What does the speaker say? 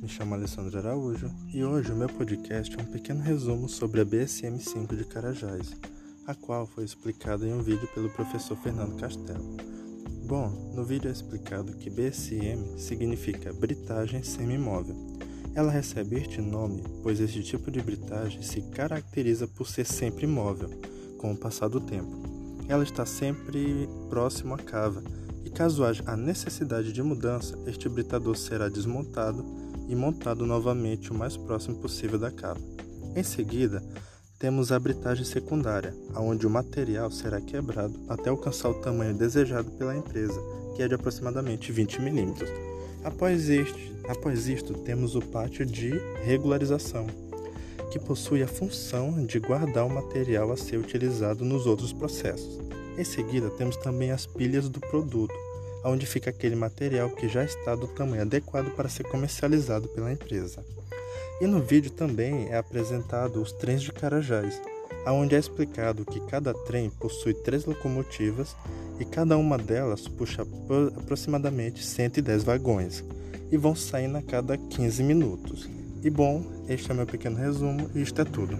Me chamo Alessandro Araújo e hoje o meu podcast é um pequeno resumo sobre a BSM-5 de Carajás, a qual foi explicada em um vídeo pelo professor Fernando Castelo. Bom, no vídeo é explicado que BSM significa britagem semimóvel. Ela recebe este nome pois este tipo de britagem se caracteriza por ser sempre móvel, com o passar do tempo. Ela está sempre próximo à cava e caso haja a necessidade de mudança, este britador será desmontado e montado novamente o mais próximo possível da cava. Em seguida, temos a britagem secundária, onde o material será quebrado até alcançar o tamanho desejado pela empresa, que é de aproximadamente 20 mm. Após, este, após isto, temos o pátio de regularização, que possui a função de guardar o material a ser utilizado nos outros processos. Em seguida, temos também as pilhas do produto, onde fica aquele material que já está do tamanho adequado para ser comercializado pela empresa. E no vídeo também é apresentado os trens de Carajás, onde é explicado que cada trem possui três locomotivas e cada uma delas puxa aproximadamente 110 vagões e vão saindo a cada 15 minutos. E bom, este é meu pequeno resumo e isto é tudo.